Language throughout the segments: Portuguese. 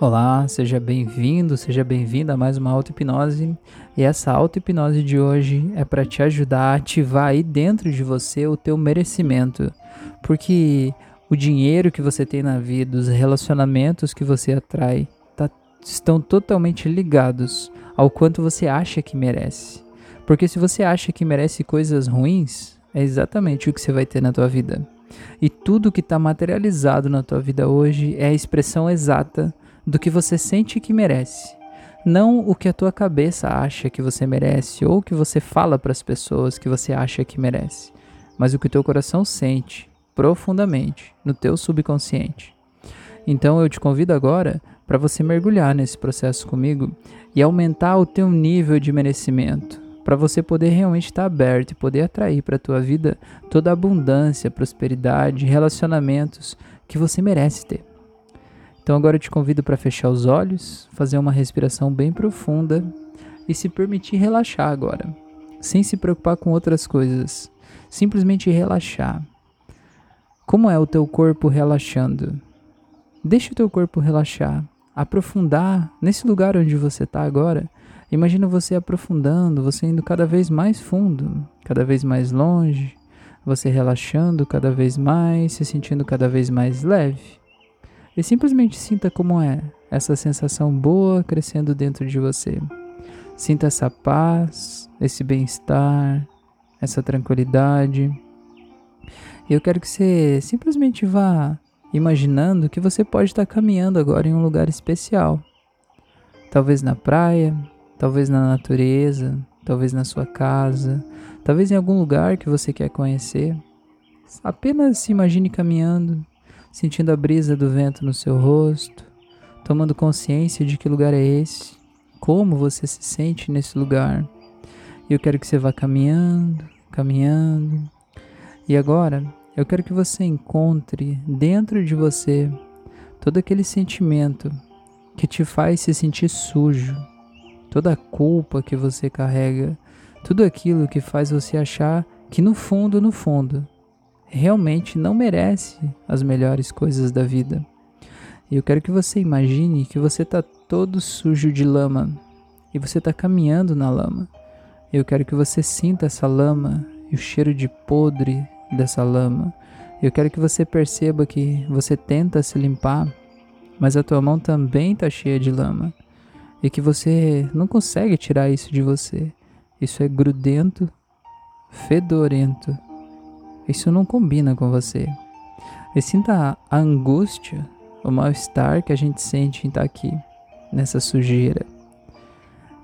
Olá, seja bem-vindo, seja bem-vinda a mais uma auto-hipnose. E essa auto-hipnose de hoje é para te ajudar a ativar aí dentro de você o teu merecimento. Porque o dinheiro que você tem na vida, os relacionamentos que você atrai, tá, estão totalmente ligados ao quanto você acha que merece. Porque se você acha que merece coisas ruins, é exatamente o que você vai ter na tua vida. E tudo que está materializado na tua vida hoje é a expressão exata do que você sente que merece. Não o que a tua cabeça acha que você merece ou o que você fala para as pessoas que você acha que merece, mas o que o teu coração sente profundamente no teu subconsciente. Então eu te convido agora para você mergulhar nesse processo comigo e aumentar o teu nível de merecimento, para você poder realmente estar tá aberto e poder atrair para a tua vida toda a abundância, prosperidade, relacionamentos que você merece ter. Então agora eu te convido para fechar os olhos, fazer uma respiração bem profunda e se permitir relaxar agora, sem se preocupar com outras coisas, simplesmente relaxar. Como é o teu corpo relaxando? Deixa o teu corpo relaxar, aprofundar nesse lugar onde você está agora. Imagina você aprofundando, você indo cada vez mais fundo, cada vez mais longe, você relaxando cada vez mais, se sentindo cada vez mais leve. E simplesmente sinta como é essa sensação boa crescendo dentro de você. Sinta essa paz, esse bem-estar, essa tranquilidade. E eu quero que você simplesmente vá imaginando que você pode estar caminhando agora em um lugar especial. Talvez na praia, talvez na natureza, talvez na sua casa, talvez em algum lugar que você quer conhecer. Apenas se imagine caminhando sentindo a brisa do vento no seu rosto, tomando consciência de que lugar é esse, como você se sente nesse lugar. E eu quero que você vá caminhando, caminhando. E agora, eu quero que você encontre dentro de você todo aquele sentimento que te faz se sentir sujo, toda a culpa que você carrega, tudo aquilo que faz você achar que no fundo, no fundo, realmente não merece as melhores coisas da vida. E eu quero que você imagine que você está todo sujo de lama e você está caminhando na lama. Eu quero que você sinta essa lama e o cheiro de podre dessa lama. Eu quero que você perceba que você tenta se limpar, mas a tua mão também está cheia de lama e que você não consegue tirar isso de você. Isso é grudento, fedorento isso não combina com você. E sinta a angústia, o mal-estar que a gente sente em estar aqui, nessa sujeira.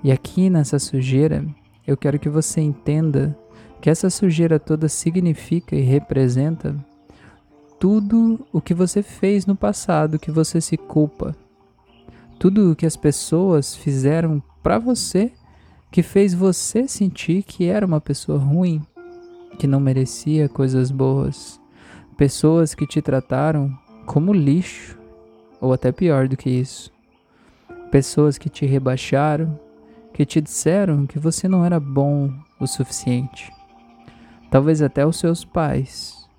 E aqui nessa sujeira, eu quero que você entenda que essa sujeira toda significa e representa tudo o que você fez no passado que você se culpa. Tudo o que as pessoas fizeram para você que fez você sentir que era uma pessoa ruim, que não merecia coisas boas, pessoas que te trataram como lixo, ou até pior do que isso, pessoas que te rebaixaram, que te disseram que você não era bom o suficiente. Talvez até os seus pais,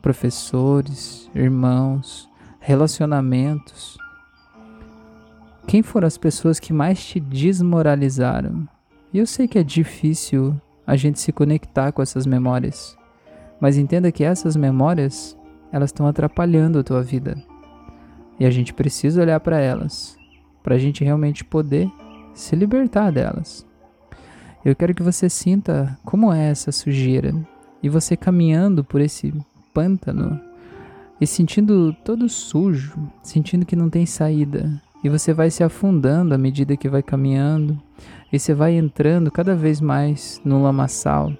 professores, irmãos, relacionamentos. Quem foram as pessoas que mais te desmoralizaram? E eu sei que é difícil a gente se conectar com essas memórias. Mas entenda que essas memórias, elas estão atrapalhando a tua vida. E a gente precisa olhar para elas, para a gente realmente poder se libertar delas. Eu quero que você sinta como é essa sujeira e você caminhando por esse pântano e sentindo todo sujo, sentindo que não tem saída. E você vai se afundando à medida que vai caminhando, e você vai entrando cada vez mais no lamaçal.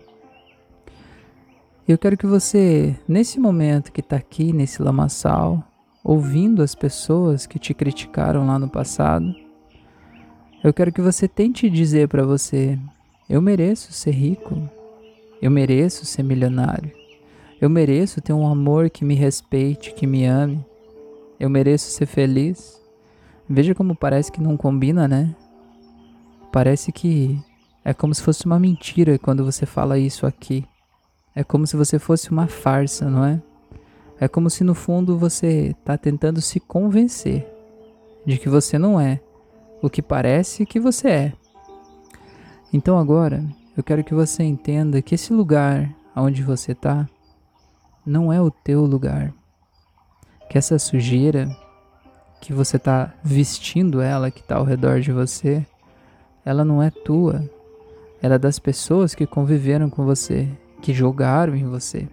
Eu quero que você, nesse momento que está aqui nesse lamaçal, ouvindo as pessoas que te criticaram lá no passado, eu quero que você tente dizer para você: eu mereço ser rico, eu mereço ser milionário, eu mereço ter um amor que me respeite, que me ame, eu mereço ser feliz. Veja como parece que não combina, né? Parece que é como se fosse uma mentira quando você fala isso aqui. É como se você fosse uma farsa, não é? É como se no fundo você está tentando se convencer de que você não é o que parece que você é. Então agora eu quero que você entenda que esse lugar onde você está não é o teu lugar. Que essa sujeira que você está vestindo ela, que está ao redor de você, ela não é tua. Ela é das pessoas que conviveram com você, que jogaram em você.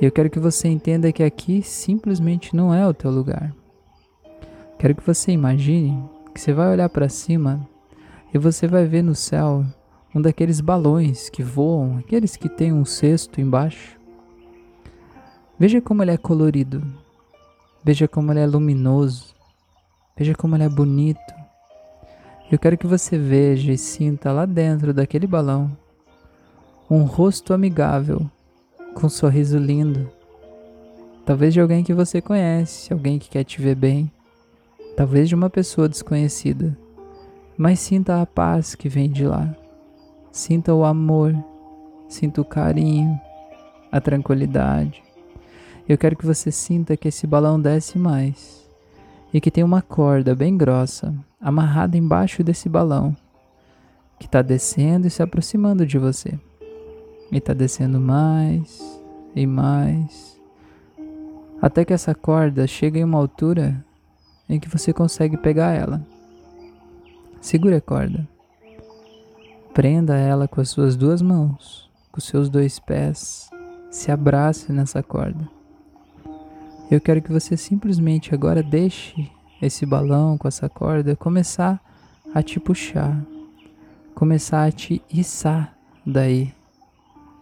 E eu quero que você entenda que aqui simplesmente não é o teu lugar. Quero que você imagine que você vai olhar para cima e você vai ver no céu um daqueles balões que voam, aqueles que tem um cesto embaixo. Veja como ele é colorido. Veja como ele é luminoso. Veja como ele é bonito. Eu quero que você veja e sinta lá dentro daquele balão um rosto amigável, com um sorriso lindo. Talvez de alguém que você conhece, alguém que quer te ver bem talvez de uma pessoa desconhecida, mas sinta a paz que vem de lá. Sinta o amor, sinta o carinho, a tranquilidade. Eu quero que você sinta que esse balão desce mais e que tem uma corda bem grossa amarrada embaixo desse balão que está descendo e se aproximando de você. E está descendo mais e mais até que essa corda chegue em uma altura em que você consegue pegar ela. Segure a corda. Prenda ela com as suas duas mãos, com os seus dois pés. Se abrace nessa corda. Eu quero que você simplesmente agora deixe esse balão com essa corda começar a te puxar, começar a te içar daí,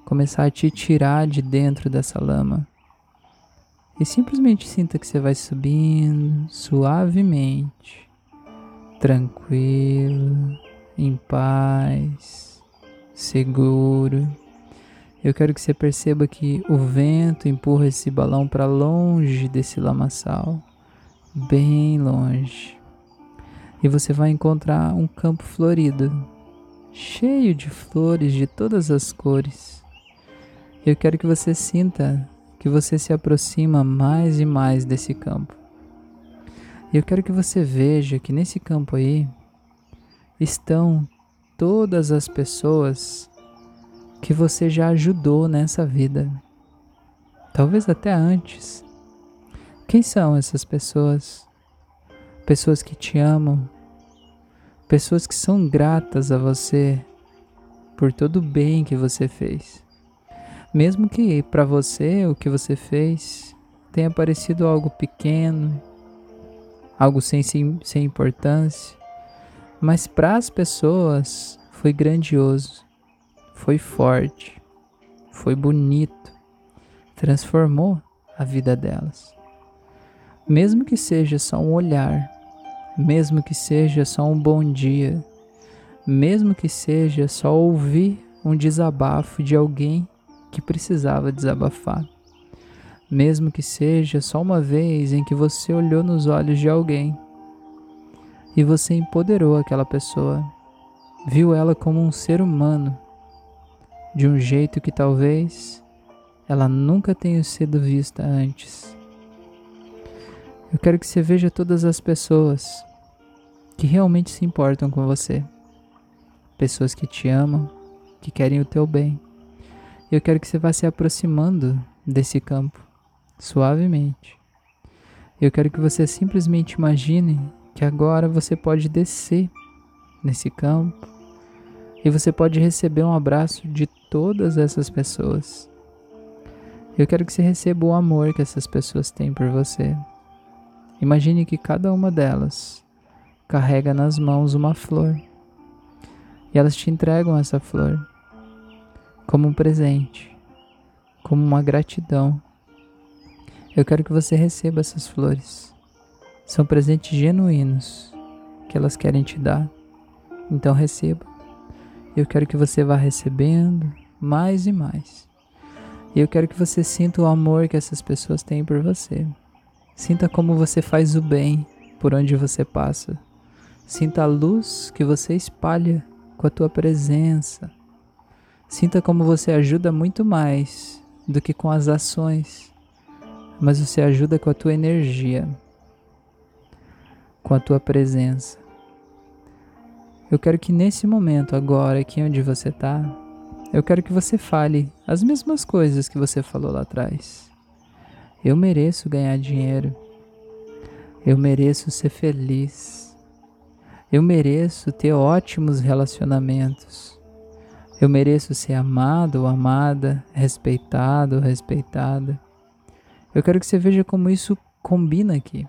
começar a te tirar de dentro dessa lama. E simplesmente sinta que você vai subindo suavemente, tranquilo, em paz, seguro. Eu quero que você perceba que o vento empurra esse balão para longe desse lamaçal, bem longe. E você vai encontrar um campo florido, cheio de flores de todas as cores. Eu quero que você sinta que você se aproxima mais e mais desse campo. E eu quero que você veja que nesse campo aí estão todas as pessoas que você já ajudou nessa vida. Talvez até antes. Quem são essas pessoas? Pessoas que te amam, pessoas que são gratas a você por todo o bem que você fez. Mesmo que para você o que você fez tenha parecido algo pequeno, algo sem, sem, sem importância, mas para as pessoas foi grandioso, foi forte, foi bonito, transformou a vida delas. Mesmo que seja só um olhar, mesmo que seja só um bom dia, mesmo que seja só ouvir um desabafo de alguém que precisava desabafar. Mesmo que seja só uma vez em que você olhou nos olhos de alguém e você empoderou aquela pessoa, viu ela como um ser humano, de um jeito que talvez ela nunca tenha sido vista antes. Eu quero que você veja todas as pessoas que realmente se importam com você, pessoas que te amam, que querem o teu bem eu quero que você vá se aproximando desse campo, suavemente. Eu quero que você simplesmente imagine que agora você pode descer nesse campo e você pode receber um abraço de todas essas pessoas. Eu quero que você receba o amor que essas pessoas têm por você. Imagine que cada uma delas carrega nas mãos uma flor e elas te entregam essa flor como um presente, como uma gratidão. Eu quero que você receba essas flores. São presentes genuínos que elas querem te dar. Então receba. Eu quero que você vá recebendo mais e mais. E eu quero que você sinta o amor que essas pessoas têm por você. Sinta como você faz o bem por onde você passa. Sinta a luz que você espalha com a tua presença, Sinta como você ajuda muito mais do que com as ações, mas você ajuda com a tua energia. com a tua presença. Eu quero que nesse momento, agora, aqui onde você está, eu quero que você fale as mesmas coisas que você falou lá atrás. Eu mereço ganhar dinheiro. Eu mereço ser feliz. Eu mereço ter ótimos relacionamentos. Eu mereço ser amado ou amada, respeitado ou respeitada. Eu quero que você veja como isso combina aqui.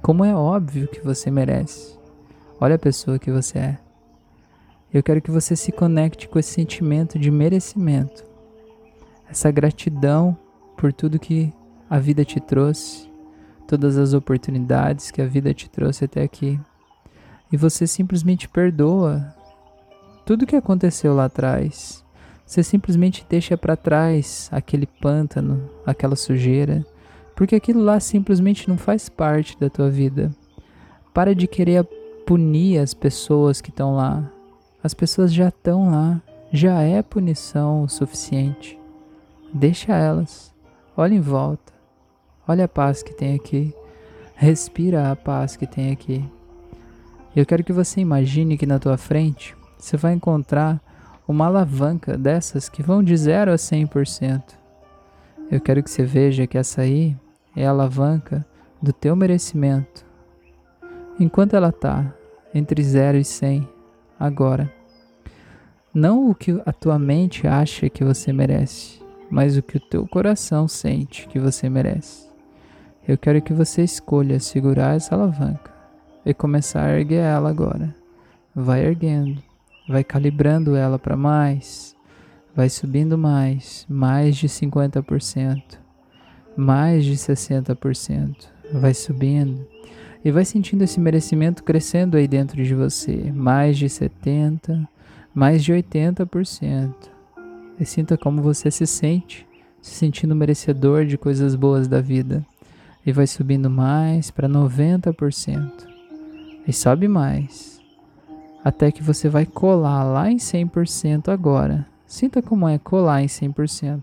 Como é óbvio que você merece. Olha a pessoa que você é. Eu quero que você se conecte com esse sentimento de merecimento, essa gratidão por tudo que a vida te trouxe, todas as oportunidades que a vida te trouxe até aqui. E você simplesmente perdoa tudo que aconteceu lá atrás. Você simplesmente deixa para trás aquele pântano, aquela sujeira, porque aquilo lá simplesmente não faz parte da tua vida. Para de querer punir as pessoas que estão lá. As pessoas já estão lá, já é punição o suficiente. Deixa elas. Olha em volta. Olha a paz que tem aqui. Respira a paz que tem aqui. Eu quero que você imagine que na tua frente você vai encontrar uma alavanca dessas que vão de 0 a 100%. Eu quero que você veja que essa aí é a alavanca do teu merecimento. Enquanto ela está entre 0 e 100, agora. Não o que a tua mente acha que você merece, mas o que o teu coração sente que você merece. Eu quero que você escolha segurar essa alavanca e começar a erguer ela agora. Vai erguendo, vai calibrando ela para mais, vai subindo mais, mais de 50% mais de 60%. Vai subindo e vai sentindo esse merecimento crescendo aí dentro de você, mais de 70, mais de 80%. E sinta como você se sente, se sentindo merecedor de coisas boas da vida. E vai subindo mais para 90%. E sobe mais. Até que você vai colar lá em 100% agora. Sinta como é colar em 100%.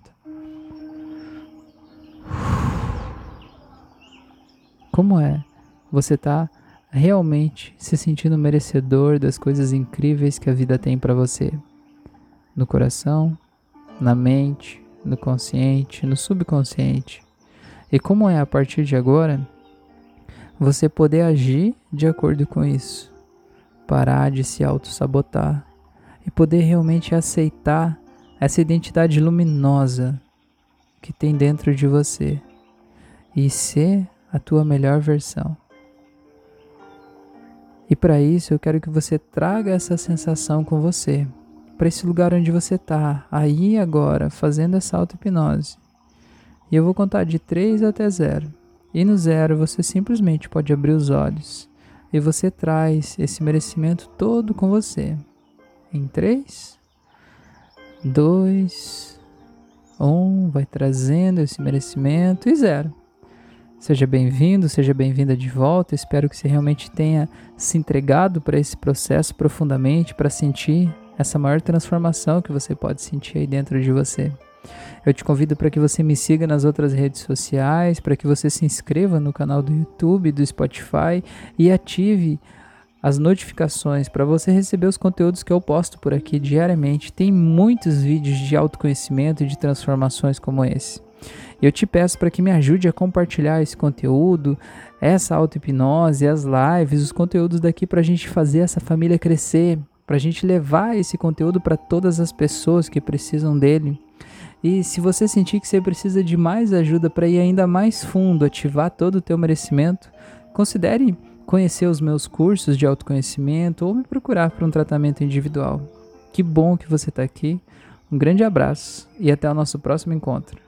Como é você tá realmente se sentindo merecedor das coisas incríveis que a vida tem para você? No coração, na mente, no consciente, no subconsciente. E como é a partir de agora você poder agir de acordo com isso? Parar de se auto-sabotar e poder realmente aceitar essa identidade luminosa que tem dentro de você e ser a tua melhor versão. E para isso eu quero que você traga essa sensação com você, para esse lugar onde você está, aí agora, fazendo essa auto-hipnose. E eu vou contar de 3 até 0. E no zero você simplesmente pode abrir os olhos e você traz esse merecimento todo com você. Em 3, 2, 1, vai trazendo esse merecimento e zero. Seja bem-vindo, seja bem-vinda de volta. Espero que você realmente tenha se entregado para esse processo profundamente, para sentir essa maior transformação que você pode sentir aí dentro de você. Eu te convido para que você me siga nas outras redes sociais, para que você se inscreva no canal do YouTube, do Spotify e ative as notificações para você receber os conteúdos que eu posto por aqui diariamente. Tem muitos vídeos de autoconhecimento e de transformações como esse. Eu te peço para que me ajude a compartilhar esse conteúdo, essa auto-hipnose, as lives, os conteúdos daqui para a gente fazer essa família crescer, para a gente levar esse conteúdo para todas as pessoas que precisam dele. E se você sentir que você precisa de mais ajuda para ir ainda mais fundo, ativar todo o teu merecimento, considere conhecer os meus cursos de autoconhecimento ou me procurar para um tratamento individual. Que bom que você está aqui. Um grande abraço e até o nosso próximo encontro.